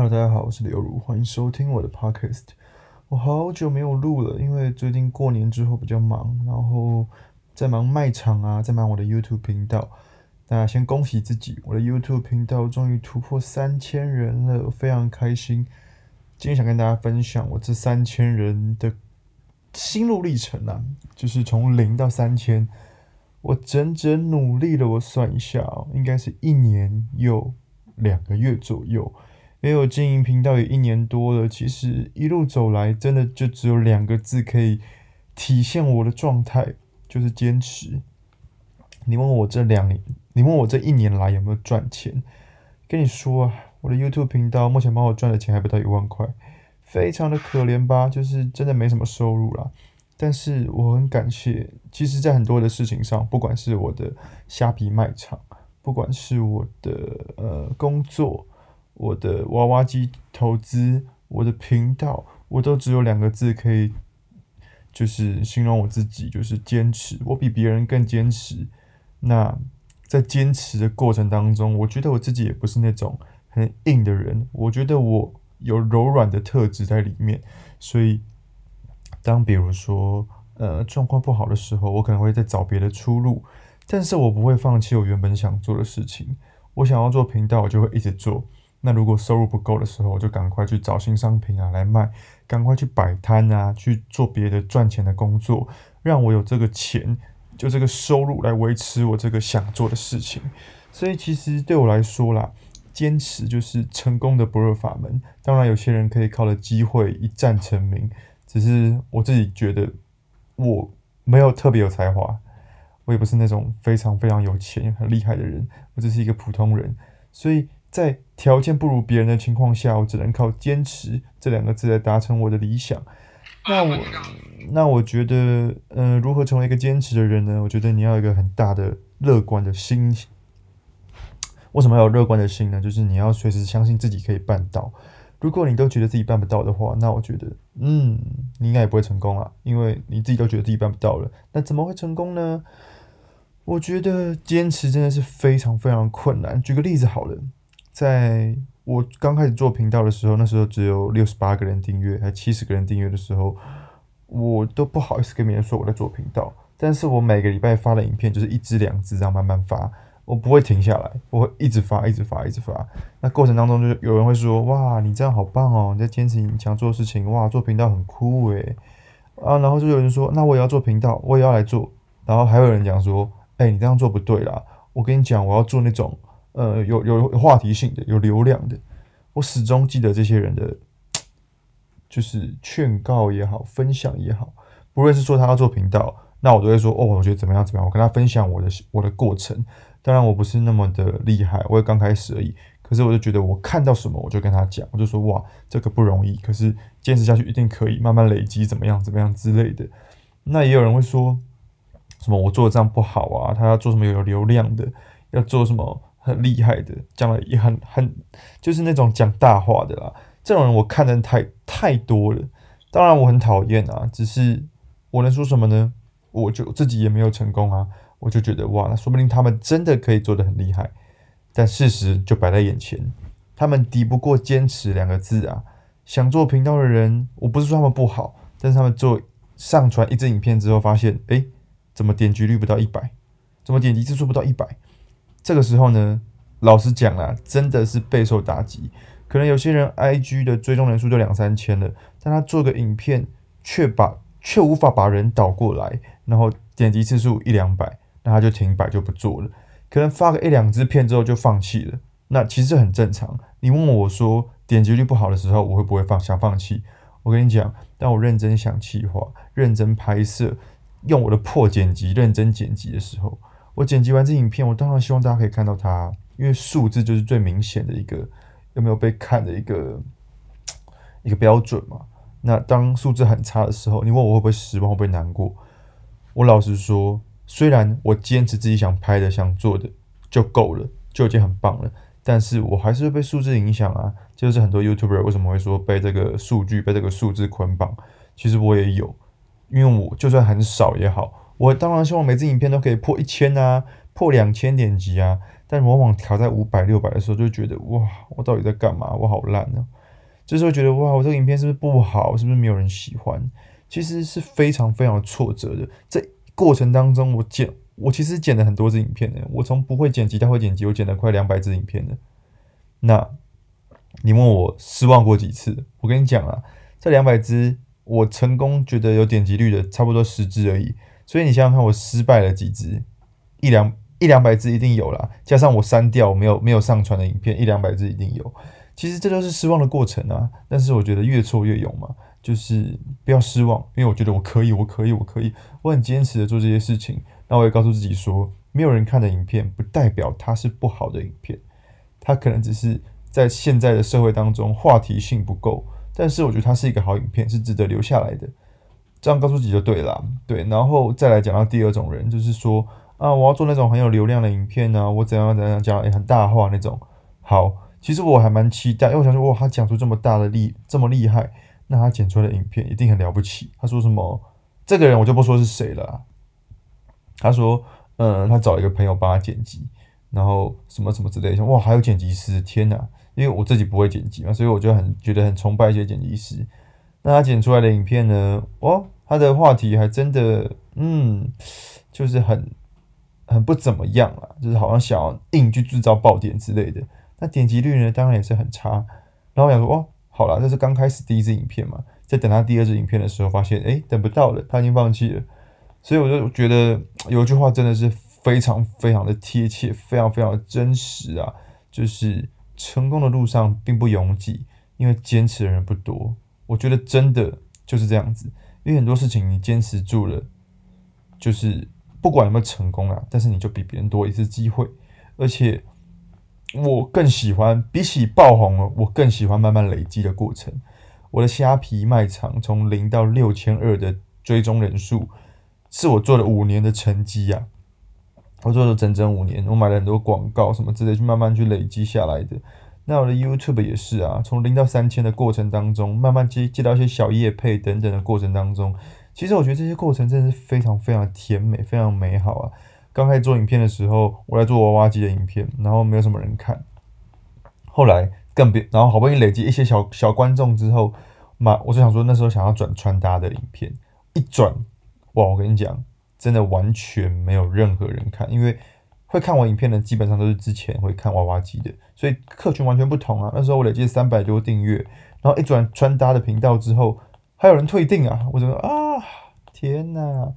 Hello，大家好，我是刘如，欢迎收听我的 Podcast。我好久没有录了，因为最近过年之后比较忙，然后在忙卖场啊，在忙我的 YouTube 频道。那先恭喜自己，我的 YouTube 频道终于突破三千人了，非常开心。今天想跟大家分享我这三千人的心路历程啊，就是从零到三千，我整整努力了，我算一下哦，应该是一年又两个月左右。没有经营频道也一年多了，其实一路走来，真的就只有两个字可以体现我的状态，就是坚持。你问我这两年，你问我这一年来有没有赚钱？跟你说啊，我的 YouTube 频道目前帮我赚的钱还不到一万块，非常的可怜吧？就是真的没什么收入啦。但是我很感谢，其实在很多的事情上，不管是我的虾皮卖场，不管是我的呃工作。我的娃娃机投资，我的频道，我都只有两个字可以，就是形容我自己，就是坚持。我比别人更坚持。那在坚持的过程当中，我觉得我自己也不是那种很硬的人，我觉得我有柔软的特质在里面。所以，当比如说呃状况不好的时候，我可能会再找别的出路，但是我不会放弃我原本想做的事情。我想要做频道，我就会一直做。那如果收入不够的时候，我就赶快去找新商品啊来卖，赶快去摆摊啊，去做别的赚钱的工作，让我有这个钱，就这个收入来维持我这个想做的事情。所以其实对我来说啦，坚持就是成功的不二法门。当然，有些人可以靠着机会一战成名，只是我自己觉得我没有特别有才华，我也不是那种非常非常有钱很厉害的人，我只是一个普通人，所以。在条件不如别人的情况下，我只能靠坚持这两个字来达成我的理想。那我，那我觉得，嗯、呃，如何成为一个坚持的人呢？我觉得你要有一个很大的乐观的心。为什么要有乐观的心呢？就是你要随时相信自己可以办到。如果你都觉得自己办不到的话，那我觉得，嗯，你应该也不会成功啊，因为你自己都觉得自己办不到了，那怎么会成功呢？我觉得坚持真的是非常非常困难。举个例子好了。在我刚开始做频道的时候，那时候只有六十八个人订阅，还七十个人订阅的时候，我都不好意思跟别人说我在做频道。但是我每个礼拜发的影片就是一支两支这样慢慢发，我不会停下来，我会一直发，一直发，一直发。那过程当中就有人会说：“哇，你这样好棒哦，你在坚持你想做的事情，哇，做频道很酷诶。”啊，然后就有人说：“那我也要做频道，我也要来做。”然后还有人讲说：“哎，你这样做不对啦，我跟你讲，我要做那种。”呃，有有话题性的，有流量的，我始终记得这些人的，就是劝告也好，分享也好，不论是说他要做频道，那我都会说，哦，我觉得怎么样怎么样，我跟他分享我的我的过程。当然，我不是那么的厉害，我也刚开始而已。可是，我就觉得我看到什么，我就跟他讲，我就说，哇，这个不容易，可是坚持下去一定可以，慢慢累积，怎么样怎么样之类的。那也有人会说，什么我做的这样不好啊？他要做什么有流量的，要做什么？很厉害的，讲了也很很，就是那种讲大话的啦。这种人我看的太太多了，当然我很讨厌啊。只是我能说什么呢？我就自己也没有成功啊。我就觉得哇，那说不定他们真的可以做得很厉害。但事实就摆在眼前，他们抵不过坚持两个字啊。想做频道的人，我不是说他们不好，但是他们做上传一支影片之后，发现诶，怎么点击率不到一百？怎么点击次数不到一百？这个时候呢，老实讲啊，真的是备受打击。可能有些人 IG 的追踪人数就两三千了，但他做个影片却把却无法把人导过来，然后点击次数一两百，那他就停摆就不做了。可能发个一两支片之后就放弃了，那其实很正常。你问我说点击率不好的时候，我会不会放想放弃？我跟你讲，当我认真想企划、认真拍摄、用我的破剪辑认真剪辑的时候。我剪辑完这影片，我当然希望大家可以看到它，因为数字就是最明显的一个有没有被看的一个一个标准嘛。那当数字很差的时候，你问我会不会失望，会不会难过？我老实说，虽然我坚持自己想拍的、想做的就够了，就已经很棒了，但是我还是会被数字影响啊。就是很多 YouTuber 为什么会说被这个数据、被这个数字捆绑？其实我也有，因为我就算很少也好。我当然希望每支影片都可以破一千啊，破两千点击啊。但往往调在五百、六百的时候，就觉得哇，我到底在干嘛？我好烂、啊。这时候觉得哇，我这个影片是不是不好？是不是没有人喜欢？其实是非常非常挫折的。在过程当中，我剪，我其实剪了很多支影片的。我从不会剪辑到会剪辑，我剪了快两百支影片了。那你问我失望过几次？我跟你讲啊，这两百支我成功觉得有点击率的，差不多十支而已。所以你想想看，我失败了几支？一两一两百支一定有啦，加上我删掉我没有没有上传的影片，一两百支一定有。其实这都是失望的过程啊。但是我觉得越挫越勇嘛，就是不要失望，因为我觉得我可以，我可以，我可以，我很坚持的做这些事情。那我也告诉自己说，没有人看的影片，不代表它是不好的影片，它可能只是。在现在的社会当中，话题性不够，但是我觉得它是一个好影片，是值得留下来的。这样告诉自己就对了，对。然后再来讲到第二种人，就是说啊，我要做那种很有流量的影片呢、啊，我怎样怎样讲，也很大话那种。好，其实我还蛮期待，因为我想说，哇，他讲出这么大的力，这么厉害，那他剪出来的影片一定很了不起。他说什么？这个人我就不说是谁了。他说，嗯，他找一个朋友帮他剪辑。然后什么什么之类的，哇，还有剪辑师，天哪！因为我自己不会剪辑嘛，所以我就很觉得很崇拜一些剪辑师。那他剪出来的影片呢？哦，他的话题还真的，嗯，就是很很不怎么样啊，就是好像想要硬去制造爆点之类的。那点击率呢，当然也是很差。然后我想说，哦，好了，这是刚开始第一支影片嘛，在等他第二支影片的时候，发现诶，等不到了，他已经放弃了。所以我就觉得有一句话真的是。非常非常的贴切，非常非常的真实啊！就是成功的路上并不拥挤，因为坚持的人不多。我觉得真的就是这样子，因为很多事情你坚持住了，就是不管有没有成功啊，但是你就比别人多一次机会。而且我更喜欢，比起爆红了，我更喜欢慢慢累积的过程。我的虾皮卖场从零到六千二的追踪人数，是我做了五年的成绩啊！我做了整整五年，我买了很多广告什么之类，去慢慢去累积下来的。那我的 YouTube 也是啊，从零到三千的过程当中，慢慢接接到一些小业配等等的过程当中，其实我觉得这些过程真的是非常非常甜美，非常美好啊。刚开始做影片的时候，我在做娃娃机的影片，然后没有什么人看，后来更别，然后好不容易累积一些小小观众之后，嘛，我就想说那时候想要转穿搭的影片，一转，哇，我跟你讲。真的完全没有任何人看，因为会看我影片的基本上都是之前会看娃娃机的，所以客群完全不同啊。那时候我累计三百多订阅，然后一转穿搭的频道之后，还有人退订啊！我觉得啊，天哪！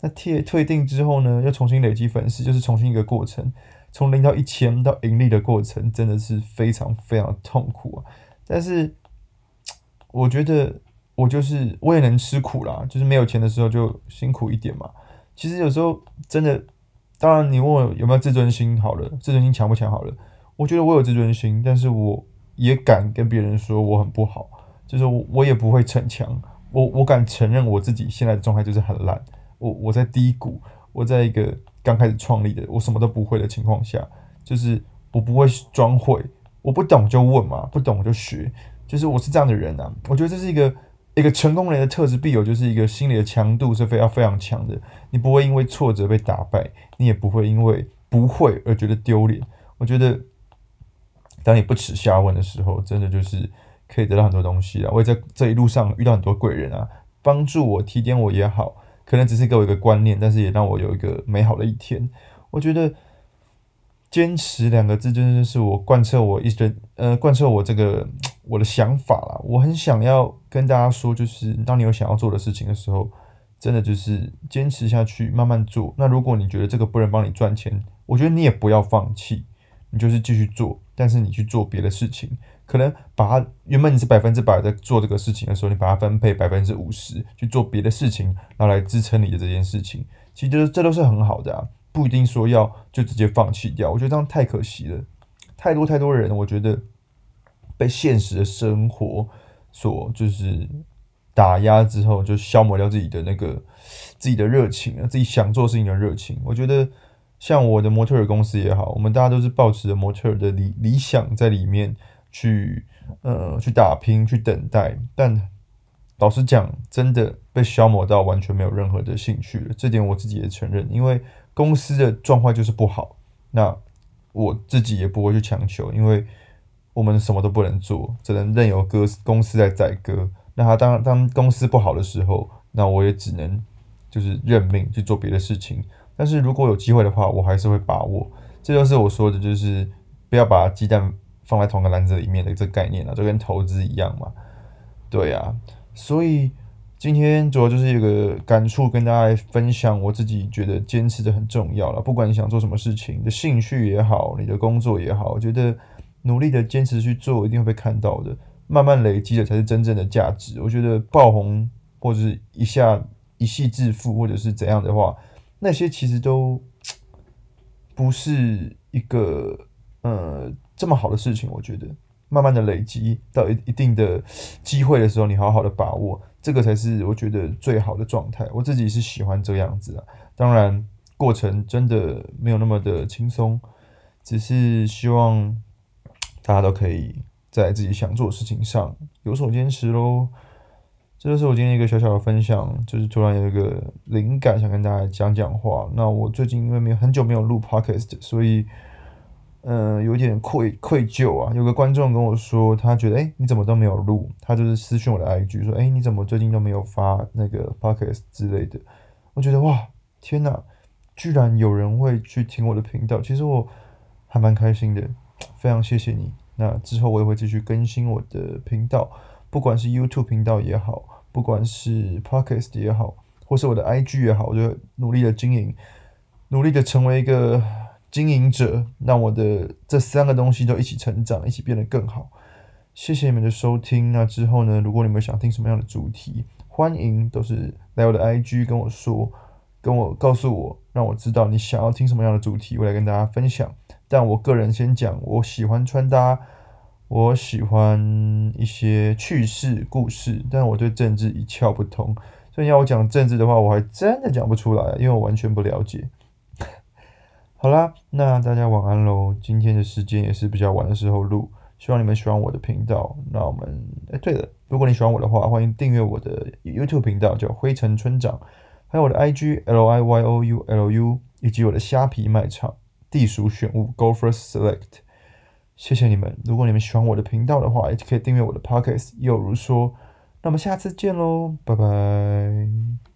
那退退订之后呢，又重新累积粉丝，就是重新一个过程，从零到一千到盈利的过程，真的是非常非常痛苦啊。但是我觉得我就是我也能吃苦啦，就是没有钱的时候就辛苦一点嘛。其实有时候真的，当然你问我有没有自尊心好了，自尊心强不强好了，我觉得我有自尊心，但是我也敢跟别人说我很不好，就是我我也不会逞强，我我敢承认我自己现在的状态就是很烂，我我在低谷，我在一个刚开始创立的，我什么都不会的情况下，就是我不会装会，我不懂就问嘛，不懂就学，就是我是这样的人啊，我觉得这是一个。一个成功人的特质必有，就是一个心理的强度是非常非常强的。你不会因为挫折被打败，你也不会因为不会而觉得丢脸。我觉得，当你不耻下问的时候，真的就是可以得到很多东西啊。我也在这一路上遇到很多贵人啊，帮助我、提点我也好，可能只是给我一个观念，但是也让我有一个美好的一天。我觉得。坚持两个字，真的是我贯彻我一生，呃，贯彻我这个我的想法啦。我很想要跟大家说，就是当你有想要做的事情的时候，真的就是坚持下去，慢慢做。那如果你觉得这个不能帮你赚钱，我觉得你也不要放弃，你就是继续做。但是你去做别的事情，可能把它原本你是百分之百在做这个事情的时候，你把它分配百分之五十去做别的事情，然后来支撑你的这件事情。其实这都是很好的啊。不一定说要就直接放弃掉，我觉得这样太可惜了。太多太多人，我觉得被现实的生活所就是打压之后，就消磨掉自己的那个自己的热情啊，自己想做事情的热情。我觉得像我的模特儿公司也好，我们大家都是抱持着模特儿的理理想在里面去呃去打拼去等待，但老实讲，真的被消磨到完全没有任何的兴趣了。这点我自己也承认，因为。公司的状况就是不好，那我自己也不会去强求，因为我们什么都不能做，只能任由歌公司来宰割。那他当当公司不好的时候，那我也只能就是认命去做别的事情。但是如果有机会的话，我还是会把握。这就是我说的，就是不要把鸡蛋放在同个篮子里面的这个概念啊，就跟投资一样嘛。对啊，所以今天主要就是一个感触，跟大家分享我自己觉得坚持的很重要了。不管你想做什么事情，你的兴趣也好，你的工作也好，我觉得努力的坚持去做，一定会被看到的。慢慢累积的才是真正的价值。我觉得爆红或者是一下一夕致富，或者是怎样的话，那些其实都不是一个呃这么好的事情。我觉得慢慢的累积到一一定的机会的时候，你好好的把握，这个才是我觉得最好的状态。我自己是喜欢这样子啊，当然过程真的没有那么的轻松，只是希望大家都可以。在自己想做的事情上有所坚持喽，这就是我今天一个小小的分享，就是突然有一个灵感，想跟大家讲讲话。那我最近因为没有很久没有录 podcast，所以、呃，有点愧愧疚啊。有个观众跟我说，他觉得哎，你怎么都没有录？他就是私讯我的 IG 说，哎，你怎么最近都没有发那个 podcast 之类的？我觉得哇，天哪，居然有人会去听我的频道，其实我还蛮开心的，非常谢谢你。那之后我也会继续更新我的频道，不管是 YouTube 频道也好，不管是 Podcast 也好，或是我的 IG 也好，我就努力的经营，努力的成为一个经营者，让我的这三个东西都一起成长，一起变得更好。谢谢你们的收听。那之后呢，如果你们想听什么样的主题，欢迎都是来我的 IG 跟我说，跟我告诉我，让我知道你想要听什么样的主题，我来跟大家分享。但我个人先讲，我喜欢穿搭，我喜欢一些趣事故事，但我对政治一窍不通，所以要我讲政治的话，我还真的讲不出来，因为我完全不了解。好啦，那大家晚安喽。今天的时间也是比较晚的时候录，希望你们喜欢我的频道。那我们，哎，对了，如果你喜欢我的话，欢迎订阅我的 YouTube 频道，叫灰尘村长，还有我的 IG L I Y O U L U，以及我的虾皮卖场。地鼠选物，Go First Select，谢谢你们。如果你们喜欢我的频道的话，也可以订阅我的 Podcast。又如说，那么下次见喽，拜拜。